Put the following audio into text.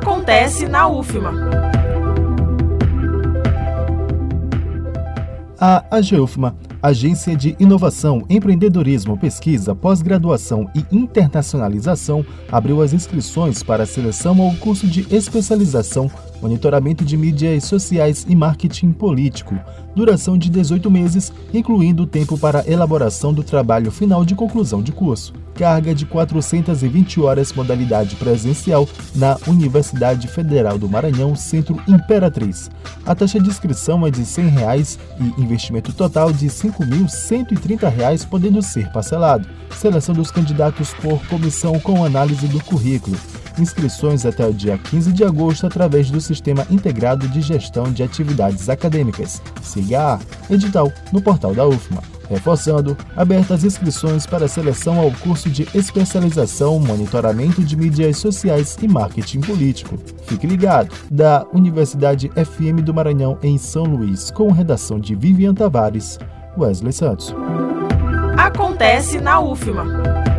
Acontece na UFMA. A AGUFMA, Agência de Inovação, Empreendedorismo, Pesquisa, Pós-Graduação e Internacionalização, abriu as inscrições para a seleção ao curso de especialização Monitoramento de Mídias Sociais e Marketing Político, duração de 18 meses, incluindo o tempo para elaboração do trabalho final de conclusão de curso. Carga de 420 horas, modalidade presencial, na Universidade Federal do Maranhão, Centro Imperatriz. A taxa de inscrição é de 100 reais e investimento total de R$ 5.130, podendo ser parcelado. Seleção dos candidatos por comissão com análise do currículo. Inscrições até o dia 15 de agosto através do Sistema Integrado de Gestão de Atividades Acadêmicas, SIGA, edital no portal da UFMA. Reforçando, abertas inscrições para seleção ao curso de especialização Monitoramento de Mídias Sociais e Marketing Político. Fique ligado, da Universidade FM do Maranhão em São Luís, com redação de Vivian Tavares, Wesley Santos. Acontece na UFMA.